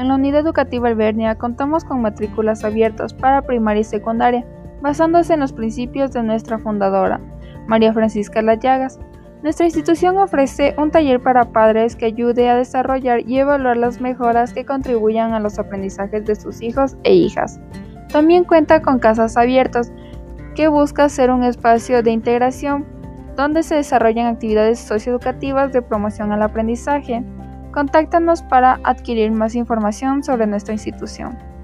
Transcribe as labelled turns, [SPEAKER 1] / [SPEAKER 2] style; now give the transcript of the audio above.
[SPEAKER 1] En la unidad educativa Albernia contamos con matrículas abiertas para primaria y secundaria, basándose en los principios de nuestra fundadora, María Francisca Lallagas. Nuestra institución ofrece un taller para padres que ayude a desarrollar y evaluar las mejoras que contribuyan a los aprendizajes de sus hijos e hijas. También cuenta con casas abiertas, que busca ser un espacio de integración donde se desarrollan actividades socioeducativas de promoción al aprendizaje. Contáctanos para adquirir más información sobre nuestra institución.